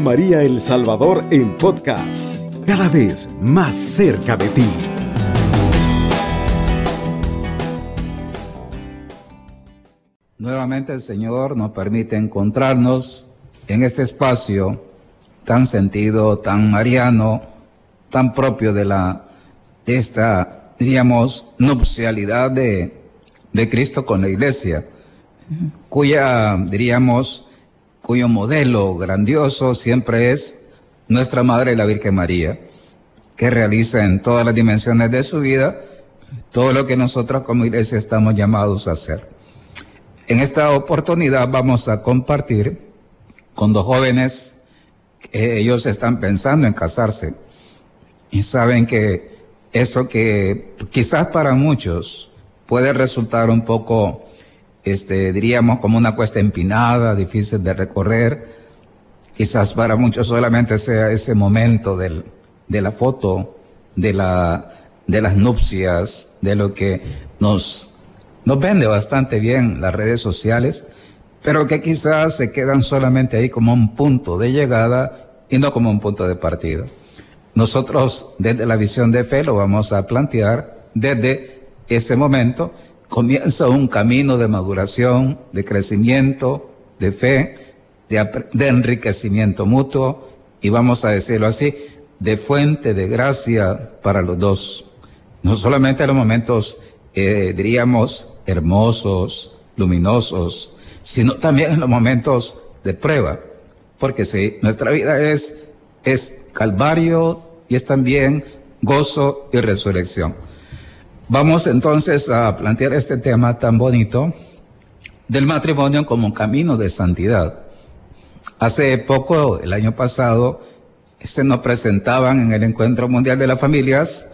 María El Salvador en podcast, cada vez más cerca de ti. Nuevamente el Señor nos permite encontrarnos en este espacio tan sentido, tan mariano, tan propio de la de esta, diríamos, nupcialidad de, de Cristo con la iglesia, cuya, diríamos, cuyo modelo grandioso siempre es nuestra Madre la Virgen María, que realiza en todas las dimensiones de su vida todo lo que nosotros como iglesia estamos llamados a hacer. En esta oportunidad vamos a compartir con dos jóvenes que ellos están pensando en casarse y saben que esto que quizás para muchos puede resultar un poco, este, diríamos, como una cuesta empinada, difícil de recorrer. Quizás para muchos solamente sea ese momento de la foto, de las nupcias, de lo que nos nos vende bastante bien las redes sociales, pero que quizás se quedan solamente ahí como un punto de llegada y no como un punto de partida. Nosotros desde la visión de fe lo vamos a plantear desde ese momento. Comienza un camino de maduración, de crecimiento, de fe, de, enriquecimiento mutuo y vamos a decirlo así, de fuente de gracia para los dos. No solamente en los momentos, eh, diríamos, hermosos, luminosos, sino también en los momentos de prueba. Porque si nuestra vida es, es calvario y es también gozo y resurrección. Vamos entonces a plantear este tema tan bonito del matrimonio como un camino de santidad. Hace poco, el año pasado, se nos presentaban en el Encuentro Mundial de las Familias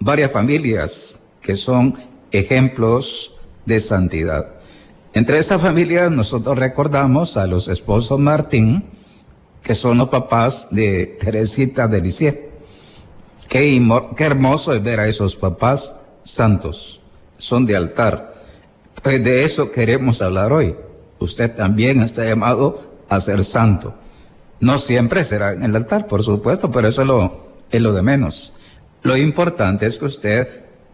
varias familias que son ejemplos de santidad. Entre esas familias nosotros recordamos a los esposos Martín, que son los papás de Teresita de. Qué, qué hermoso es ver a esos papás santos, son de altar. Pues de eso queremos hablar hoy. Usted también está llamado a ser santo. No siempre será en el altar, por supuesto, pero eso es lo, de menos. Lo importante es que usted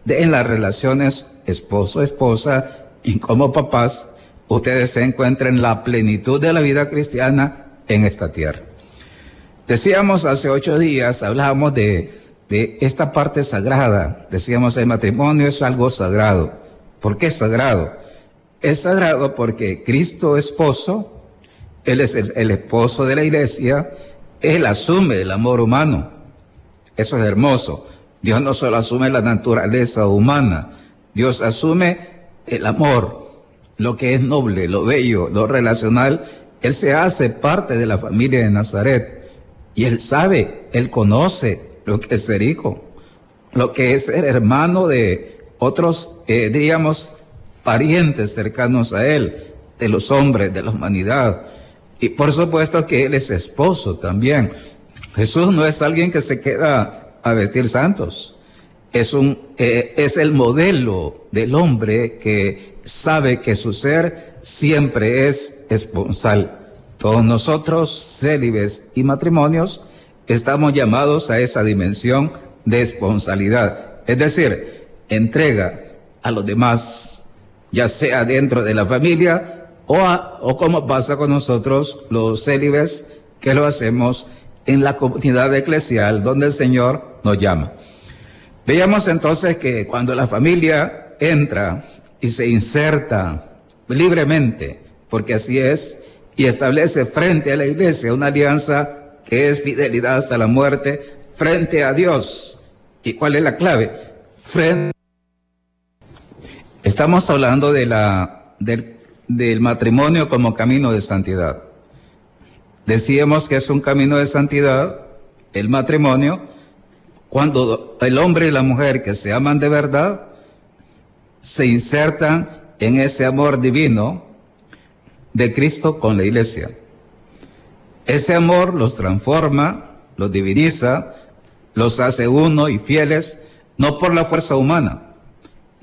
en las relaciones esposo-esposa y como papás, ustedes se encuentren la plenitud de la vida cristiana en esta tierra. Decíamos hace ocho días, hablábamos de, de esta parte sagrada. Decíamos el matrimonio es algo sagrado. ¿Por qué sagrado? Es sagrado porque Cristo esposo, Él es el, el esposo de la iglesia, Él asume el amor humano. Eso es hermoso. Dios no solo asume la naturaleza humana, Dios asume el amor, lo que es noble, lo bello, lo relacional. Él se hace parte de la familia de Nazaret y él sabe, él conoce lo que es ser hijo, lo que es ser hermano de otros, eh, diríamos, parientes cercanos a él, de los hombres, de la humanidad. Y por supuesto que él es esposo también. Jesús no es alguien que se queda a vestir santos. Es, un, eh, es el modelo del hombre que sabe que su ser siempre es esponsal. Todos nosotros, célibes y matrimonios, estamos llamados a esa dimensión de esponsalidad, es decir, entrega a los demás, ya sea dentro de la familia o, o como pasa con nosotros los célibes, que lo hacemos en la comunidad eclesial donde el Señor nos llama. Veamos entonces que cuando la familia entra y se inserta libremente, porque así es, y establece frente a la iglesia una alianza que es fidelidad hasta la muerte, frente a Dios. ¿Y cuál es la clave? Frente. Estamos hablando de la, del, del matrimonio como camino de santidad. Decíamos que es un camino de santidad, el matrimonio, cuando el hombre y la mujer que se aman de verdad se insertan en ese amor divino de Cristo con la iglesia. Ese amor los transforma, los diviniza, los hace uno y fieles, no por la fuerza humana,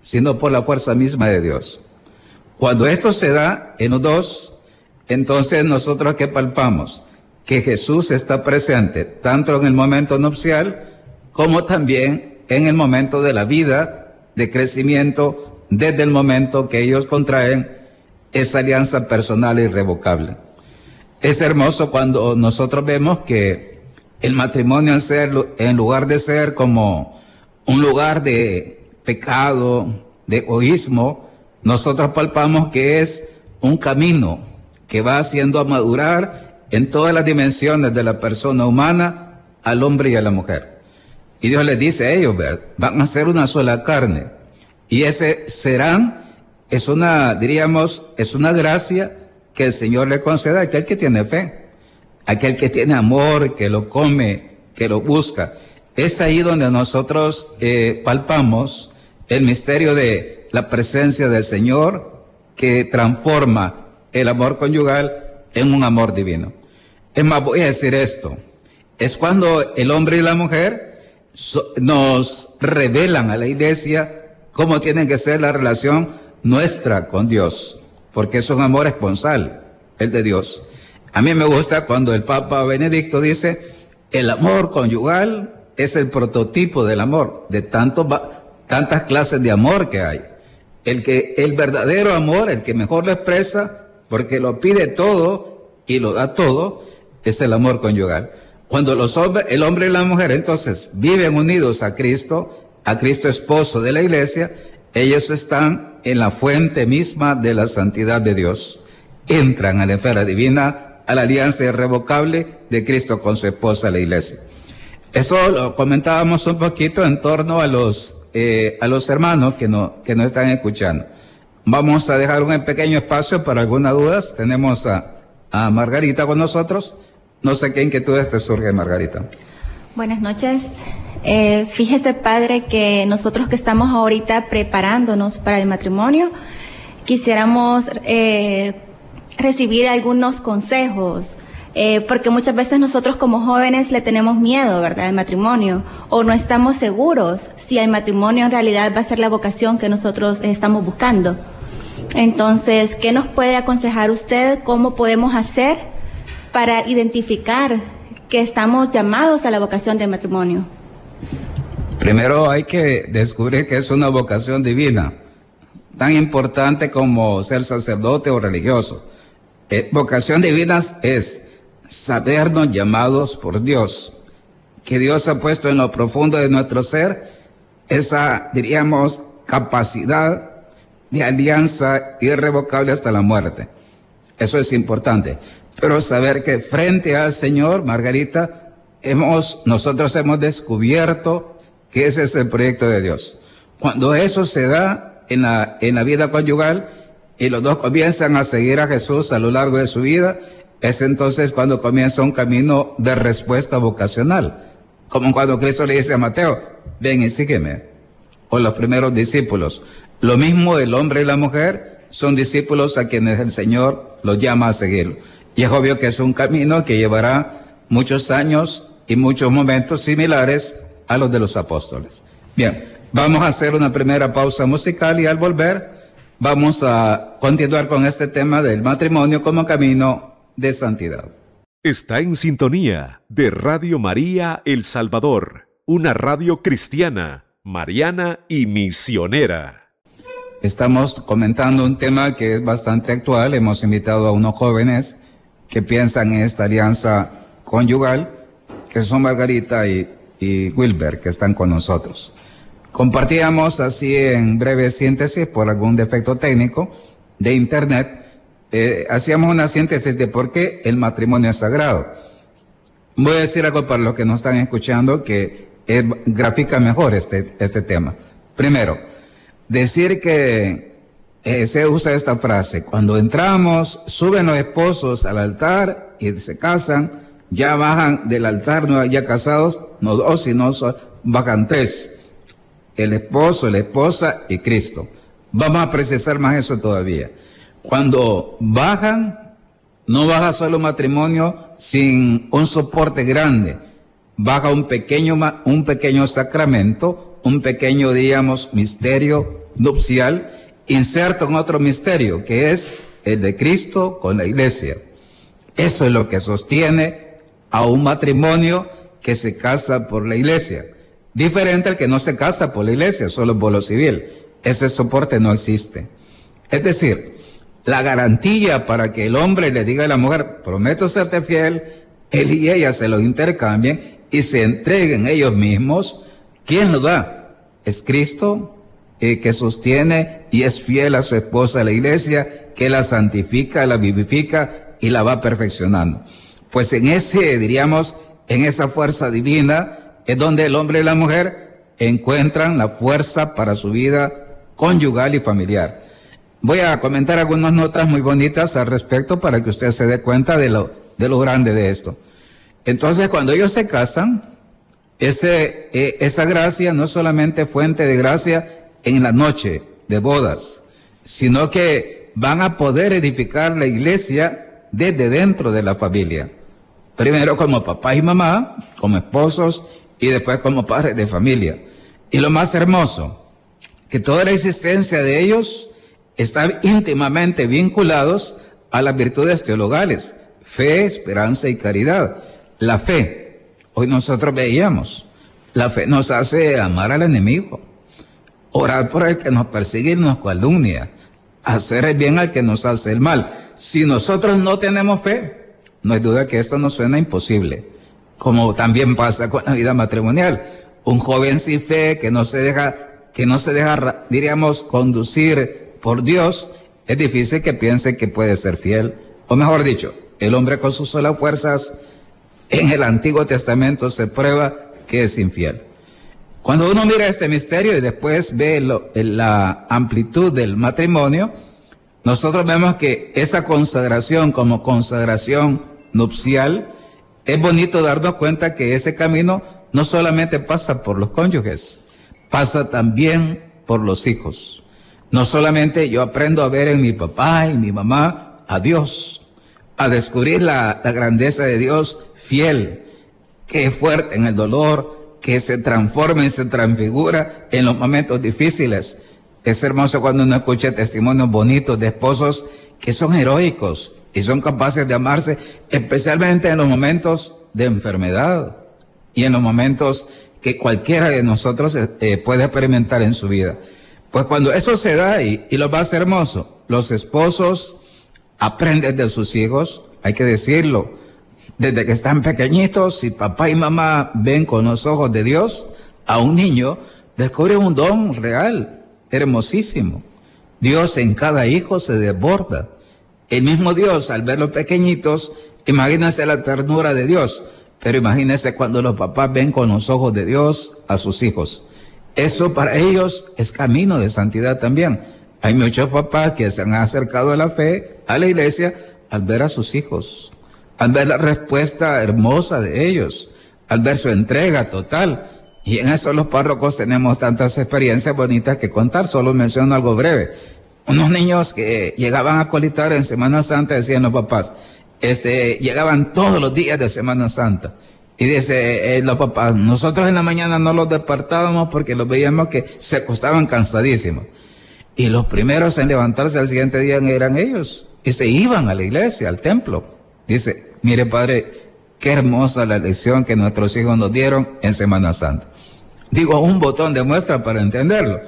sino por la fuerza misma de Dios. Cuando esto se da en los dos, entonces nosotros que palpamos que Jesús está presente tanto en el momento nupcial como también en el momento de la vida de crecimiento desde el momento que ellos contraen esa alianza personal irrevocable. Es hermoso cuando nosotros vemos que el matrimonio en, ser, en lugar de ser como un lugar de pecado, de egoísmo, nosotros palpamos que es un camino que va haciendo a madurar en todas las dimensiones de la persona humana al hombre y a la mujer. Y Dios les dice a ellos, van a ser una sola carne. Y ese serán, es una, diríamos, es una gracia que el Señor le concede a aquel que tiene fe, aquel que tiene amor, que lo come, que lo busca. Es ahí donde nosotros eh, palpamos el misterio de la presencia del Señor que transforma el amor conyugal en un amor divino. Es más, voy a decir esto. Es cuando el hombre y la mujer nos revelan a la iglesia cómo tiene que ser la relación nuestra con Dios, porque es un amor esponsal, el de Dios. A mí me gusta cuando el Papa Benedicto dice, el amor conyugal es el prototipo del amor, de tanto, tantas clases de amor que hay. El que, el verdadero amor, el que mejor lo expresa, porque lo pide todo y lo da todo, es el amor conyugal. Cuando los el hombre y la mujer entonces viven unidos a Cristo, a Cristo esposo de la iglesia, ellos están en la fuente misma de la santidad de Dios. Entran a la esfera divina, a la alianza irrevocable de Cristo con su esposa, la iglesia. Esto lo comentábamos un poquito en torno a los, eh, a los hermanos que, no, que nos están escuchando. Vamos a dejar un pequeño espacio para algunas dudas. Tenemos a, a Margarita con nosotros. No sé qué inquietudes te surge, Margarita. Buenas noches. Eh, fíjese, padre, que nosotros que estamos ahorita preparándonos para el matrimonio, quisiéramos eh, recibir algunos consejos. Eh, porque muchas veces nosotros como jóvenes le tenemos miedo, ¿verdad?, al matrimonio, o no estamos seguros si el matrimonio en realidad va a ser la vocación que nosotros estamos buscando. Entonces, ¿qué nos puede aconsejar usted? ¿Cómo podemos hacer para identificar que estamos llamados a la vocación del matrimonio? Primero hay que descubrir que es una vocación divina, tan importante como ser sacerdote o religioso. Eh, vocación divina es sabernos llamados por Dios, que Dios ha puesto en lo profundo de nuestro ser esa, diríamos, capacidad de alianza irrevocable hasta la muerte. Eso es importante pero saber que frente al Señor, Margarita, hemos, nosotros hemos descubierto que ese es el proyecto de Dios. Cuando eso se da en la, en la vida conyugal y los dos comienzan a seguir a Jesús a lo largo de su vida, es entonces cuando comienza un camino de respuesta vocacional. Como cuando Cristo le dice a Mateo, ven y sígueme. O los primeros discípulos. Lo mismo el hombre y la mujer son discípulos a quienes el Señor los llama a seguirlo. Y es obvio que es un camino que llevará muchos años y muchos momentos similares a los de los apóstoles. Bien, vamos a hacer una primera pausa musical y al volver vamos a continuar con este tema del matrimonio como camino de santidad. Está en sintonía de Radio María El Salvador, una radio cristiana, mariana y misionera. Estamos comentando un tema que es bastante actual. Hemos invitado a unos jóvenes que piensan en esta alianza conyugal, que son Margarita y, Wilber, que están con nosotros. Compartíamos así en breve síntesis, por algún defecto técnico de Internet, eh, hacíamos una síntesis de por qué el matrimonio es sagrado. Voy a decir algo para los que nos están escuchando que grafica mejor este, este tema. Primero, decir que eh, se usa esta frase, cuando entramos, suben los esposos al altar y se casan, ya bajan del altar, no ya casados, no dos, sino bajan tres. El esposo, la esposa y Cristo. Vamos a precisar más eso todavía. Cuando bajan, no baja solo matrimonio sin un soporte grande. Baja un pequeño, un pequeño sacramento, un pequeño, digamos, misterio nupcial inserto en otro misterio, que es el de Cristo con la iglesia. Eso es lo que sostiene a un matrimonio que se casa por la iglesia. Diferente al que no se casa por la iglesia, solo por lo civil. Ese soporte no existe. Es decir, la garantía para que el hombre le diga a la mujer, prometo serte fiel, él y ella se lo intercambien y se entreguen ellos mismos, ¿quién lo da? Es Cristo eh, que sostiene y es fiel a su esposa, la iglesia, que la santifica, la vivifica y la va perfeccionando. Pues en ese, diríamos, en esa fuerza divina, es donde el hombre y la mujer encuentran la fuerza para su vida conyugal y familiar. Voy a comentar algunas notas muy bonitas al respecto para que usted se dé cuenta de lo, de lo grande de esto. Entonces, cuando ellos se casan, ese, eh, esa gracia no solamente fuente de gracia en la noche de bodas, sino que van a poder edificar la iglesia desde dentro de la familia. Primero como papá y mamá, como esposos y después como padres de familia. Y lo más hermoso, que toda la existencia de ellos está íntimamente vinculados a las virtudes teologales, fe, esperanza y caridad. La fe, hoy nosotros veíamos, la fe nos hace amar al enemigo, orar por el que nos persigue y nos calumnia, hacer el bien al que nos hace el mal. Si nosotros no tenemos fe, no hay duda que esto nos suena imposible como también pasa con la vida matrimonial. Un joven sin fe que no se deja, que no se diríamos, conducir por Dios, es difícil que piense que puede ser fiel. O mejor dicho, el hombre con sus solas fuerzas en el Antiguo Testamento se prueba que es infiel. Cuando uno mira este misterio y después ve la amplitud del matrimonio, nosotros vemos que esa consagración como consagración nupcial es bonito darnos cuenta que ese camino no solamente pasa por los cónyuges, pasa también por los hijos. No solamente yo aprendo a ver en mi papá y mi mamá a Dios, a descubrir la, grandeza de Dios fiel, que es fuerte en el dolor, que se transforma y se transfigura en los momentos difíciles. Es hermoso cuando uno escucha testimonios bonitos de esposos que son heroicos, y son capaces de amarse, especialmente en los momentos de enfermedad y en los momentos que cualquiera de nosotros eh, eh, puede experimentar en su vida. Pues cuando eso se da y, y lo más hermoso, los esposos aprenden de sus hijos, hay que decirlo, desde que están pequeñitos, si papá y mamá ven con los ojos de Dios a un niño, descubre un don real, hermosísimo. Dios en cada hijo se desborda. El mismo Dios, al ver los pequeñitos, imagínense la ternura de Dios, pero imagínense cuando los papás ven con los ojos de Dios a sus hijos. Eso para ellos es camino de santidad también. Hay muchos papás que se han acercado a la fe, a la iglesia, al ver a sus hijos, al ver la respuesta hermosa de ellos, al ver su entrega total. Y en eso los párrocos tenemos tantas experiencias bonitas que contar, solo menciono algo breve unos niños que llegaban a colitar en Semana Santa, decían los papás, este, llegaban todos los días de Semana Santa. Y dice eh, los papás, nosotros en la mañana no los despertábamos porque los veíamos que se acostaban cansadísimos. Y los primeros en levantarse al siguiente día eran ellos. Y se iban a la iglesia, al templo. Dice, mire padre, qué hermosa la lección que nuestros hijos nos dieron en Semana Santa. Digo, un botón de muestra para entenderlo.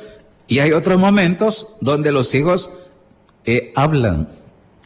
Y hay otros momentos donde los hijos eh, hablan,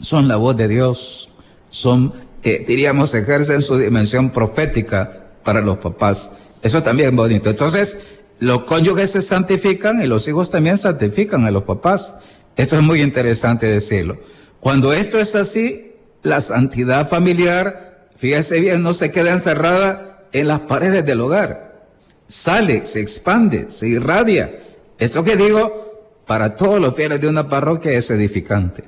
son la voz de Dios, son, eh, diríamos, ejercen su dimensión profética para los papás. Eso también es bonito. Entonces, los cónyuges se santifican y los hijos también santifican a los papás. Esto es muy interesante decirlo. Cuando esto es así, la santidad familiar, fíjese bien, no se queda encerrada en las paredes del hogar. Sale, se expande, se irradia esto que digo, para todos los fieles de una parroquia es edificante.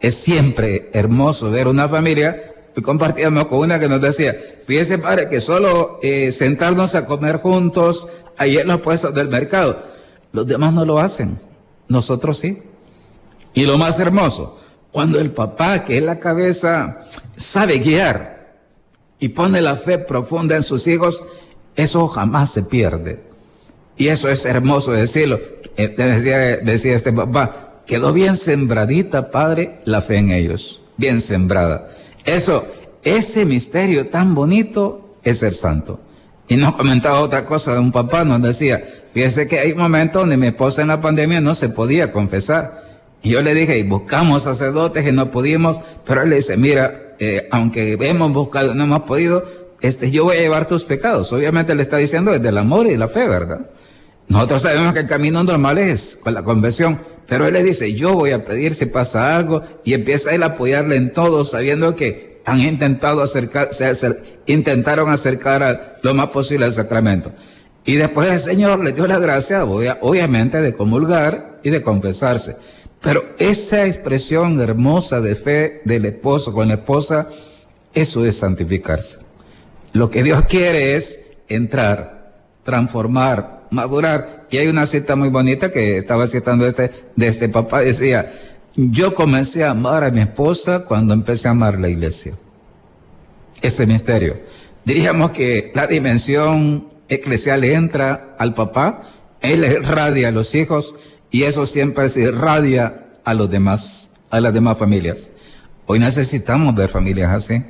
Es siempre hermoso ver una familia y compartíamos con una que nos decía, fíjese padre que solo eh, sentarnos a comer juntos ahí en los puestos del mercado, los demás no lo hacen, nosotros sí. Y lo más hermoso, cuando el papá, que es la cabeza, sabe guiar y pone la fe profunda en sus hijos, eso jamás se pierde. Y eso es hermoso decirlo. Eh, decía, decía este papá, quedó bien sembradita, padre, la fe en ellos. Bien sembrada. Eso, ese misterio tan bonito es ser santo. Y nos comentaba otra cosa de un papá, nos decía, fíjese que hay momentos donde mi esposa en la pandemia no se podía confesar. Y yo le dije, y buscamos sacerdotes y no pudimos, pero él le dice, mira, eh, aunque hemos buscado no hemos podido, este, yo voy a llevar tus pecados. Obviamente le está diciendo desde el amor y la fe, ¿verdad? Nosotros sabemos que el camino normal es con la conversión, pero él le dice, yo voy a pedir si pasa algo, y empieza él a apoyarle en todo, sabiendo que han intentado acercarse, intentaron acercar lo más posible al sacramento. Y después el Señor le dio la gracia, obviamente, de comulgar y de confesarse. Pero esa expresión hermosa de fe del esposo con la esposa, eso es santificarse. Lo que Dios quiere es entrar, transformar, madurar. Y hay una cita muy bonita que estaba citando este, de este papá, decía, yo comencé a amar a mi esposa cuando empecé a amar la iglesia. Ese misterio. Diríamos que la dimensión eclesial entra al papá, él irradia a los hijos y eso siempre se irradia a los demás, a las demás familias. Hoy necesitamos ver familias así.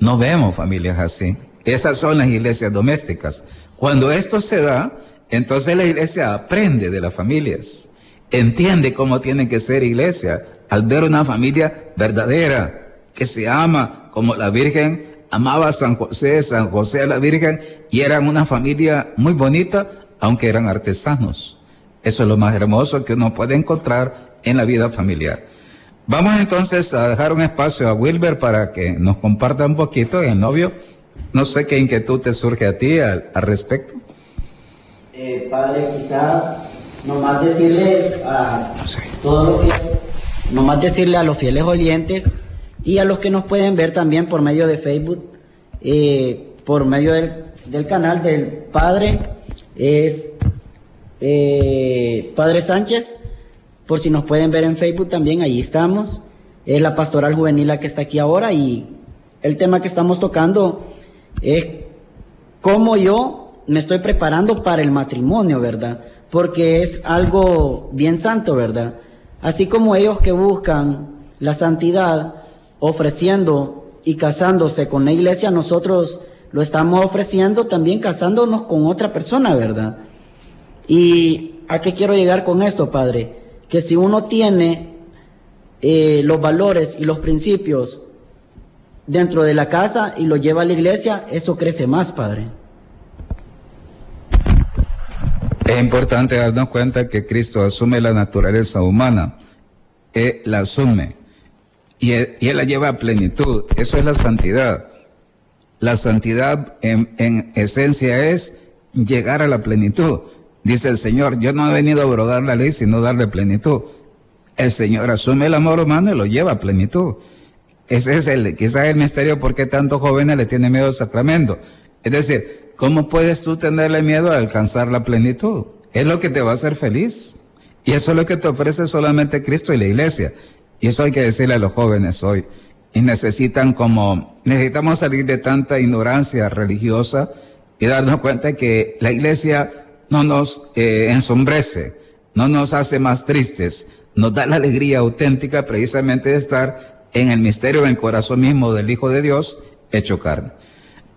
No vemos familias así. Esas son las iglesias domésticas. Cuando esto se da, entonces la iglesia aprende de las familias entiende cómo tiene que ser iglesia al ver una familia verdadera que se ama como la Virgen amaba a San José, San José a la Virgen y eran una familia muy bonita aunque eran artesanos. Eso es lo más hermoso que uno puede encontrar en la vida familiar. Vamos entonces a dejar un espacio a Wilber para que nos comparta un poquito el novio. No sé qué inquietud te surge a ti al, respecto. Eh, padre, quizás nomás decirles a todos los fieles, nomás decirle a los fieles oyentes y a los que nos pueden ver también por medio de Facebook, eh, por medio del, canal del Padre, es eh, Padre Sánchez, por si nos pueden ver en Facebook también, ahí estamos. Es la pastoral juvenil la que está aquí ahora y el tema que estamos tocando es cómo yo me estoy preparando para el matrimonio, ¿verdad? porque es algo bien santo, ¿verdad? Así como ellos que buscan la santidad ofreciendo y casándose con la iglesia, nosotros lo estamos ofreciendo también casándonos con otra persona, ¿verdad? ¿Y a qué quiero llegar con esto, Padre? Que si uno tiene eh, los valores y los principios dentro de la casa y lo lleva a la iglesia, eso crece más, Padre. Es importante darnos cuenta que Cristo asume la naturaleza humana, Él la asume y él, la lleva a plenitud. Eso es la santidad. La santidad en, esencia es llegar a la plenitud. Dice el Señor, yo no he venido a abrogar la ley, sino darle plenitud. El Señor asume el amor humano y lo lleva a plenitud. Ese es el, quizás el misterio por qué tantos jóvenes le tienen miedo al sacramento. Es decir, ¿Cómo puedes tú tenerle miedo a alcanzar la plenitud? Es lo que te va a hacer feliz. Y eso es lo que te ofrece solamente Cristo y la iglesia. Y eso hay que decirle a los jóvenes hoy. Y necesitan como, necesitamos salir de tanta ignorancia religiosa y darnos cuenta que la iglesia no nos eh, ensombrece, no nos hace más tristes, nos da la alegría auténtica precisamente de estar en el misterio del corazón mismo del Hijo de Dios hecho carne.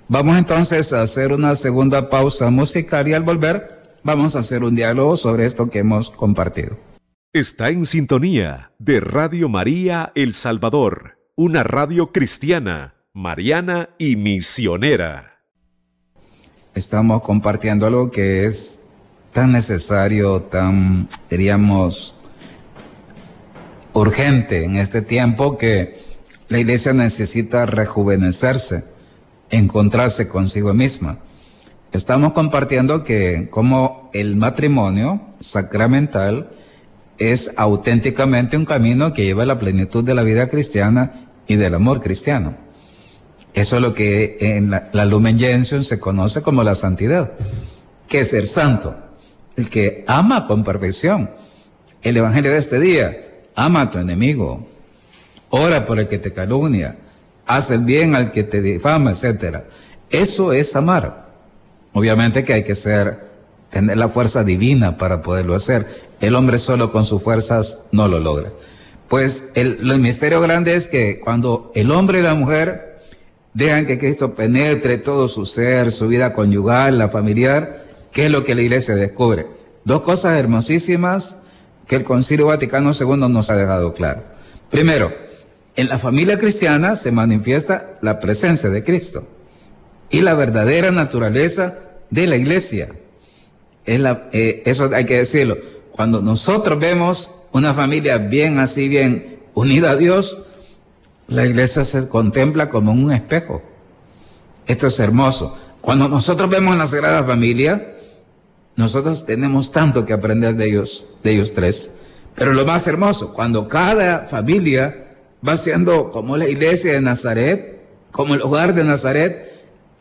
Vamos entonces a hacer una segunda pausa musical y al volver vamos a hacer un diálogo sobre esto que hemos compartido. Está en sintonía de Radio María El Salvador, una radio cristiana, mariana y misionera. Estamos compartiendo algo que es tan necesario, tan, diríamos, urgente en este tiempo que la iglesia necesita rejuvenecerse encontrarse consigo misma. Estamos compartiendo que como el matrimonio sacramental es auténticamente un camino que lleva a la plenitud de la vida cristiana y del amor cristiano. Eso es lo que en la, Lumen Gentium se conoce como la santidad, que es ser santo, el que ama con perfección. El Evangelio de este día, ama a tu enemigo, ora por el que te calumnia, haz el bien al que te difama, etcétera. Eso es amar. Obviamente que hay que ser, tener la fuerza divina para poderlo hacer. El hombre solo con sus fuerzas no lo logra. Pues el, misterio grande es que cuando el hombre y la mujer dejan que Cristo penetre todo su ser, su vida conyugal, la familiar, ¿qué es lo que la iglesia descubre? Dos cosas hermosísimas que el Concilio Vaticano II nos ha dejado claro. Primero, en la familia cristiana se manifiesta la presencia de Cristo y la verdadera naturaleza de la iglesia. Eh, eso hay que decirlo. Cuando nosotros vemos una familia bien así, bien unida a Dios, la iglesia se contempla como un espejo. Esto es hermoso. Cuando nosotros vemos la Sagrada Familia, nosotros tenemos tanto que aprender de ellos, de ellos tres. Pero lo más hermoso, cuando cada familia va siendo como la iglesia de Nazaret, como el hogar de Nazaret,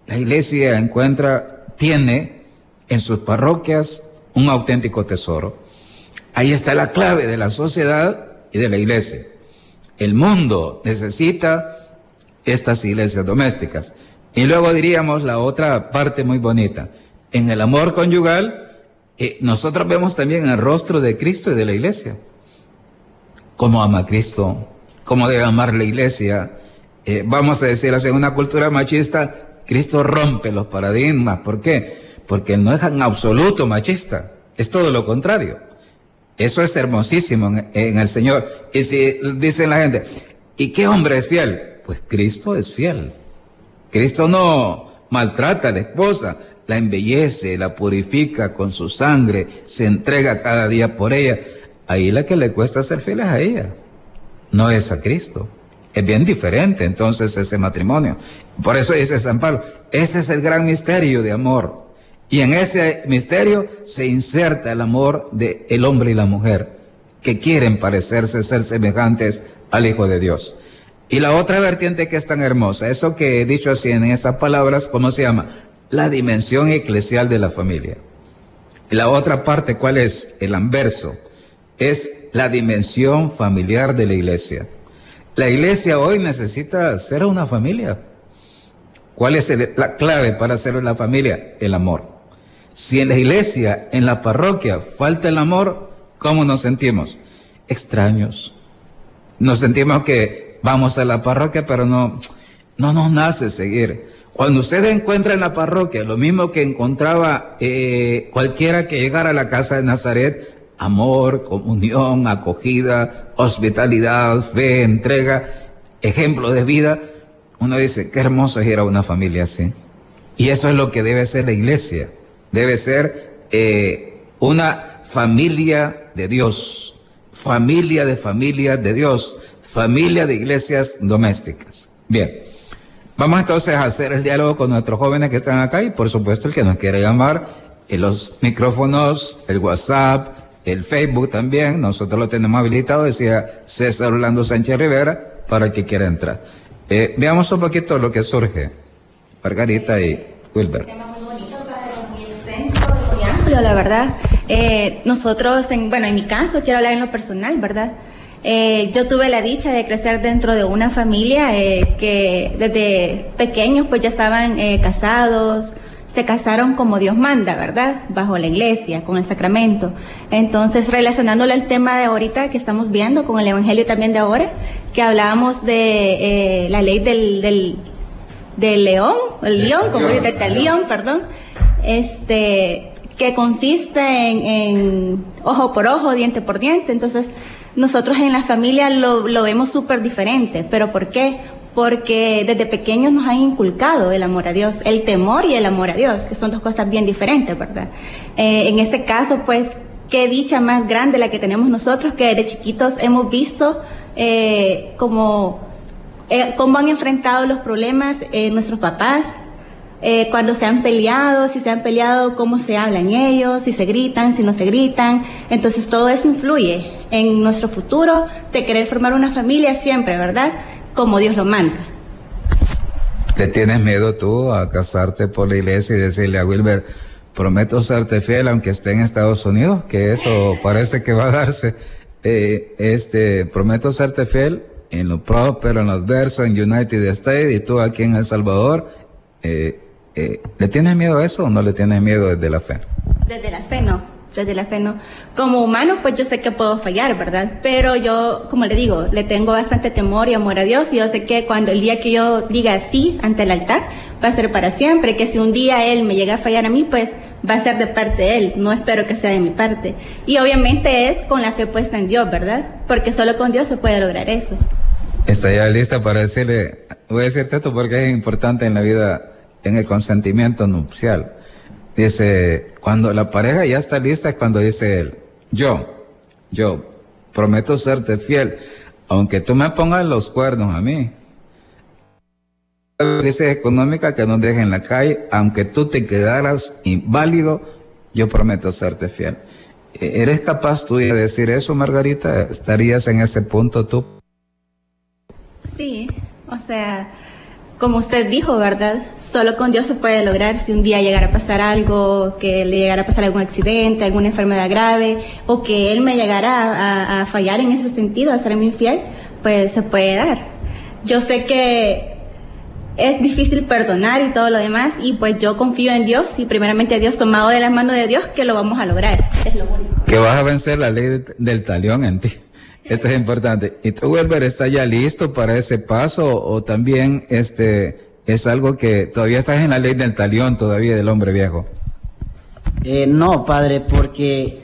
la iglesia encuentra, tiene en sus parroquias un auténtico tesoro. Ahí está la clave de la sociedad y de la iglesia. El mundo necesita estas iglesias domésticas. Y luego diríamos la otra parte muy bonita. En el amor conyugal, eh, nosotros vemos también el rostro de Cristo y de la iglesia. Cómo ama Cristo, cómo debe amar la iglesia. Eh, vamos a decir en una cultura machista, Cristo rompe los paradigmas. ¿Por qué? Porque no es en absoluto machista. Es todo lo contrario. Eso es hermosísimo en, el Señor. Y si dicen la gente, ¿y qué hombre es fiel? Pues Cristo es fiel. Cristo no maltrata a la esposa, la embellece, la purifica con su sangre, se entrega cada día por ella. Ahí la que le cuesta ser fiel es a ella, no es a Cristo. Es bien diferente entonces ese matrimonio. Por eso dice San Pablo, ese es el gran misterio de amor. Y en ese misterio se inserta el amor del el hombre y la mujer, que quieren parecerse, ser semejantes al Hijo de Dios. Y la otra vertiente que es tan hermosa, eso que he dicho así en estas palabras, ¿cómo se llama? La dimensión eclesial de la familia. Y la otra parte, ¿cuál es? El anverso. Es la dimensión familiar de la iglesia. La iglesia hoy necesita ser una familia. ¿Cuál es la clave para ser una familia? El amor. Si en la iglesia, en la parroquia, falta el amor, ¿cómo nos sentimos? Extraños. Nos sentimos que vamos a la parroquia, pero no, no nos nace seguir. Cuando usted encuentra en la parroquia lo mismo que encontraba eh, cualquiera que llegara a la casa de Nazaret, amor, comunión, acogida, hospitalidad, fe, entrega, ejemplo de vida, uno dice, qué hermoso es ir a una familia así. Y eso es lo que debe ser la iglesia. Debe ser eh, una familia de Dios, familia de familias de Dios, familia de iglesias domésticas. Bien, vamos entonces a hacer el diálogo con nuestros jóvenes que están acá y por supuesto el que nos quiere llamar, en los micrófonos, el WhatsApp, el Facebook también, nosotros lo tenemos habilitado, decía César Orlando Sánchez Rivera, para el que quiera entrar. Eh, veamos un poquito lo que surge, Margarita y Wilber. Muy amplio, la verdad. Eh, nosotros, en, bueno, en mi caso, quiero hablar en lo personal, ¿verdad? Eh, yo tuve la dicha de crecer dentro de una familia que desde pequeños pues ya estaban casados, se casaron como Dios manda, ¿verdad? Bajo la iglesia, con el sacramento. Entonces, relacionándolo al tema de ahorita que estamos viendo, con el Evangelio también de ahora, que hablábamos de eh, la ley del, del, león, el león, como dice, el león, perdón, este, que consiste en, en, ojo por ojo, diente por diente. Entonces, nosotros en la familia lo, lo vemos súper diferente. ¿Pero por qué? Porque desde pequeños nos han inculcado el amor a Dios, el temor y el amor a Dios, que son dos cosas bien diferentes, ¿verdad? Eh, en este caso, pues, qué dicha más grande la que tenemos nosotros, que desde chiquitos hemos visto eh, eh, cómo han enfrentado los problemas nuestros papás, cuando se han peleado, si se han peleado, cómo se hablan ellos, si se gritan, si no se gritan. Entonces todo eso influye en nuestro futuro de querer formar una familia siempre, ¿verdad? Como Dios lo manda. ¿Le tienes miedo tú a casarte por la iglesia y decirle a Wilber, prometo serte fiel aunque esté en Estados Unidos? Que eso parece que va a darse. Eh, este, prometo serte fiel en lo próspero, en lo adverso, en United States y tú aquí en El Salvador. Eh, eh, ¿Le tienes miedo a eso o no le tienes miedo desde la fe? Desde la fe no. Desde la fe, ¿no? Como humano, pues yo sé que puedo fallar, ¿verdad? Pero yo, como le digo, le tengo bastante temor y amor a Dios y yo sé que cuando el día que yo diga sí ante el altar, va a ser para siempre, que si un día Él me llega a fallar a mí, pues va a ser de parte de Él, no espero que sea de mi parte. Y obviamente es con la fe puesta en Dios, ¿verdad? Porque solo con Dios se puede lograr eso. Está ya lista para decirle, voy a decirte esto porque es importante en la vida, en el consentimiento nupcial. Dice, cuando la pareja ya está lista es cuando dice él, yo, yo prometo serte fiel, aunque tú me pongas los cuernos a mí. Crisis económica que no deje en la calle, aunque tú te quedaras inválido, yo prometo serte fiel. ¿Eres capaz tú de decir eso, Margarita? ¿Estarías en ese punto tú? Sí, o sea, como usted dijo, ¿verdad? Solo con Dios se puede lograr si un día llegara a pasar algo, que le llegara a pasar algún accidente, alguna enfermedad grave, o que Él me llegara a, fallar en ese sentido, a serme infiel, pues se puede dar. Yo sé que es difícil perdonar y todo lo demás, y pues yo confío en Dios y primeramente a Dios tomado de las manos de Dios que lo vamos a lograr. Es lo. Que vas a vencer la ley del talión en ti. Esto es importante. ¿Y tú, Wilber, está ya listo para ese paso o también este es algo que todavía estás en la ley del talión todavía del hombre viejo? Eh, no, padre, porque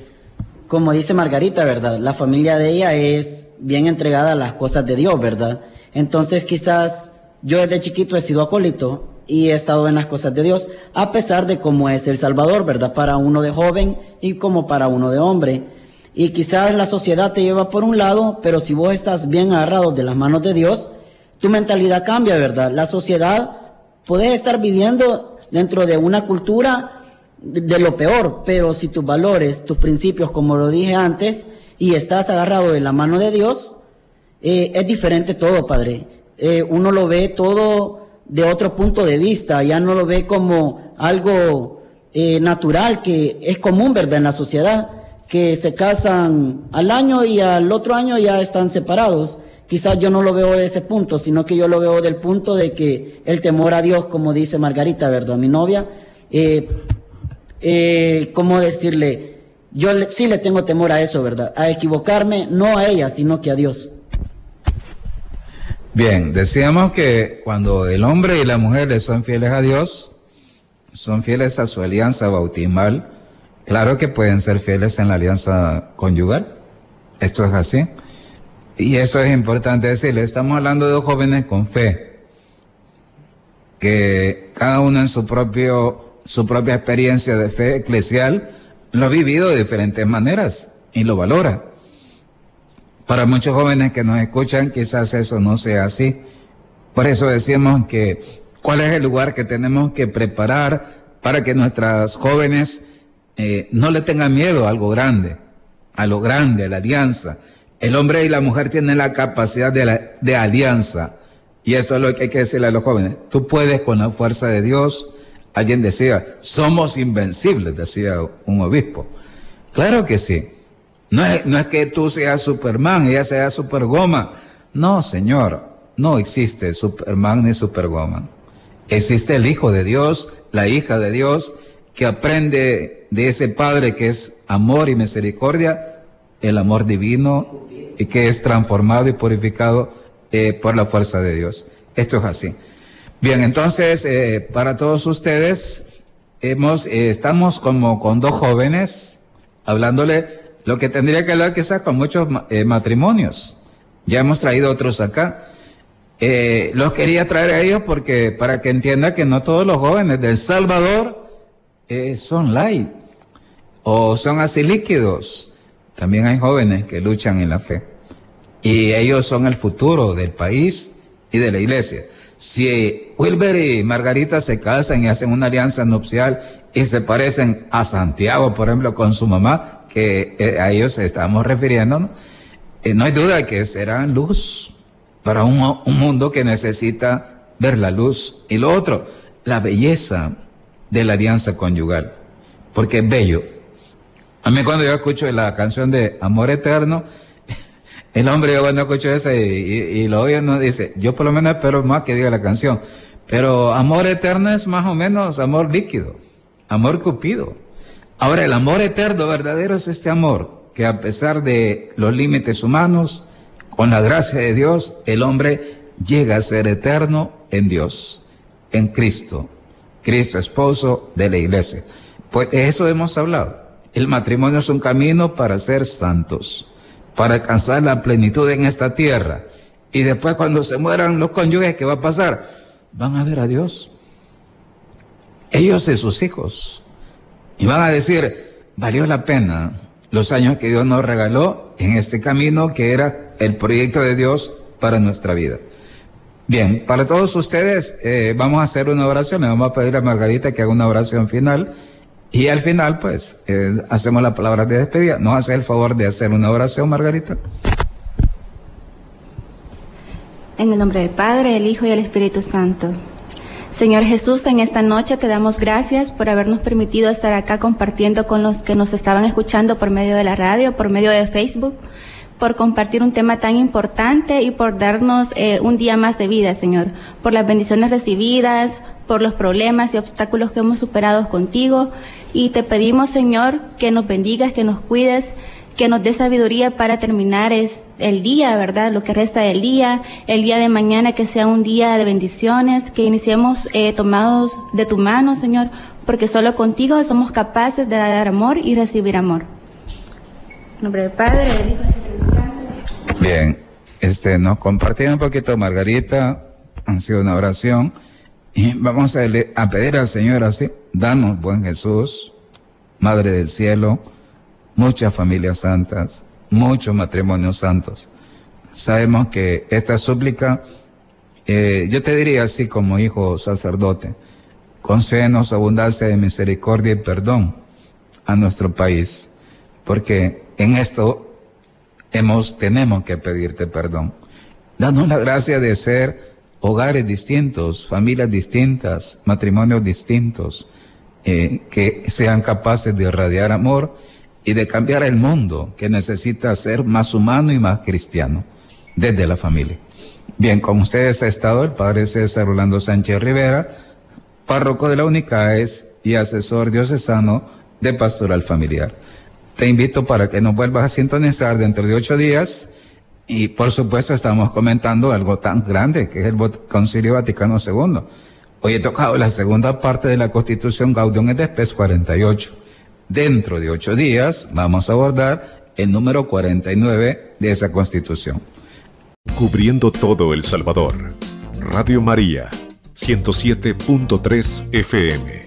como dice Margarita, ¿verdad? La familia de ella es bien entregada a las cosas de Dios, ¿verdad? Entonces quizás yo desde chiquito he sido acólito y he estado en las cosas de Dios, a pesar de cómo es el Salvador, ¿verdad? Para uno de joven y como para uno de hombre. Y quizás la sociedad te lleva por un lado, pero si vos estás bien agarrado de las manos de Dios, tu mentalidad cambia, ¿verdad? La sociedad puede estar viviendo dentro de una cultura de, lo peor, pero si tus valores, tus principios, como lo dije antes, y estás agarrado de la mano de Dios, eh, es diferente todo, Padre. Eh, uno lo ve todo de otro punto de vista, ya no lo ve como algo eh, natural que es común, ¿verdad?, en la sociedad que se casan al año y al otro año ya están separados. Quizás yo no lo veo de ese punto, sino que yo lo veo del punto de que el temor a Dios, como dice Margarita, ¿verdad? Mi novia, eh, eh, ¿cómo decirle? Yo sí le tengo temor a eso, ¿verdad? A equivocarme, no a ella, sino que a Dios. Bien, decíamos que cuando el hombre y la mujer le son fieles a Dios, son fieles a su alianza bautismal, Claro que pueden ser fieles en la alianza conyugal. Esto es así. Y esto es importante decirlo. Estamos hablando de dos jóvenes con fe, que cada uno en su, propio, su propia experiencia de fe eclesial lo ha vivido de diferentes maneras y lo valora. Para muchos jóvenes que nos escuchan, quizás eso no sea así. Por eso decimos que cuál es el lugar que tenemos que preparar para que nuestras jóvenes eh, no le tengan miedo a algo grande, a lo grande, a la alianza. El hombre y la mujer tienen la capacidad de, alianza. Y esto es lo que hay que decirle a los jóvenes. Tú puedes con la fuerza de Dios. Alguien decía, somos invencibles, decía un obispo. Claro que sí. No es, no es que tú seas Superman, ella sea Supergoma. No, señor, no existe Superman ni Superwoman. Existe el Hijo de Dios, la hija de Dios, que aprende de ese Padre que es amor y misericordia, el amor divino y que es transformado y purificado eh, por la fuerza de Dios. Esto es así. Bien, entonces, eh, para todos ustedes, hemos, eh, estamos como con dos jóvenes hablándole lo que tendría que hablar quizás con muchos matrimonios. Ya hemos traído otros acá. los quería traer a ellos porque para que entienda que no todos los jóvenes del Salvador son light o son así líquidos. También hay jóvenes que luchan en la fe. Y ellos son el futuro del país y de la iglesia. Si Wilber y Margarita se casan y hacen una alianza nupcial y se parecen a Santiago, por ejemplo, con su mamá, que eh, a ellos estamos refiriendo, ¿no? Eh, no hay duda que serán luz para un, un mundo que necesita ver la luz. Y lo otro, la belleza de la alianza conyugal, porque es bello. A mí cuando yo escucho la canción de Amor Eterno, el hombre yo cuando escucho esa y, lo oye no dice, yo por lo menos espero más que diga la canción, pero amor eterno es más o menos amor líquido, amor cupido, Ahora, el amor eterno verdadero es este amor, que a pesar de los límites humanos, con la gracia de Dios, el hombre llega a ser eterno en Dios, en Cristo, Cristo esposo de la iglesia. Pues de eso hemos hablado. El matrimonio es un camino para ser santos, para alcanzar la plenitud en esta tierra. Y después cuando se mueran los cónyuges, ¿qué va a pasar? Van a ver a Dios. Ellos y sus hijos. Y van a decir, valió la pena los años que Dios nos regaló en este camino que era el proyecto de Dios para nuestra vida. Bien, para todos ustedes eh, vamos a hacer una oración. Le vamos a pedir a Margarita que haga una oración final. Y al final, pues, eh, hacemos la palabra de despedida. ¿Nos hace el favor de hacer una oración, Margarita? En el nombre del Padre, el Hijo y el Espíritu Santo. Señor Jesús, en esta noche te damos gracias por habernos permitido estar acá compartiendo con los que nos estaban escuchando por medio de la radio, por medio de Facebook, por compartir un tema tan importante y por darnos eh, un día más de vida, Señor, por las bendiciones recibidas, por los problemas y obstáculos que hemos superado contigo y te pedimos, Señor, que nos bendigas, que nos cuides, que nos dé sabiduría para terminar es el día, ¿verdad? Lo que resta del día, el día de mañana que sea un día de bendiciones, que iniciemos eh, tomados de tu mano, Señor, porque solo contigo somos capaces de dar amor y recibir amor. En nombre del Padre, del Hijo y del Espíritu Santo. Bien, este, nos compartieron un poquito, Margarita, han sido una oración. Y vamos a, a pedir al Señor así, danos, buen Jesús, Madre del Cielo, muchas familias santas, muchos matrimonios santos. Sabemos que esta súplica, eh, yo te diría así como hijo sacerdote, concédenos abundancia de misericordia y perdón a nuestro país, porque en esto hemos, tenemos que pedirte perdón. Danos la gracia de ser hogares distintos, familias distintas, matrimonios distintos, eh, que sean capaces de irradiar amor y de cambiar el mundo que necesita ser más humano y más cristiano desde la familia. Bien, con ustedes ha estado el padre César Orlando Sánchez Rivera, párroco de la UNICAES y asesor diocesano de pastoral familiar. Te invito para que nos vuelvas a sintonizar dentro de ocho días y por supuesto estamos comentando algo tan grande que es el Concilio Vaticano II. Hoy he tocado la segunda parte de la Constitución Gaudium et Spes 48. Dentro de ocho días vamos a abordar el número 49 de esa Constitución. Cubriendo todo El Salvador. Radio María, 107.3 FM.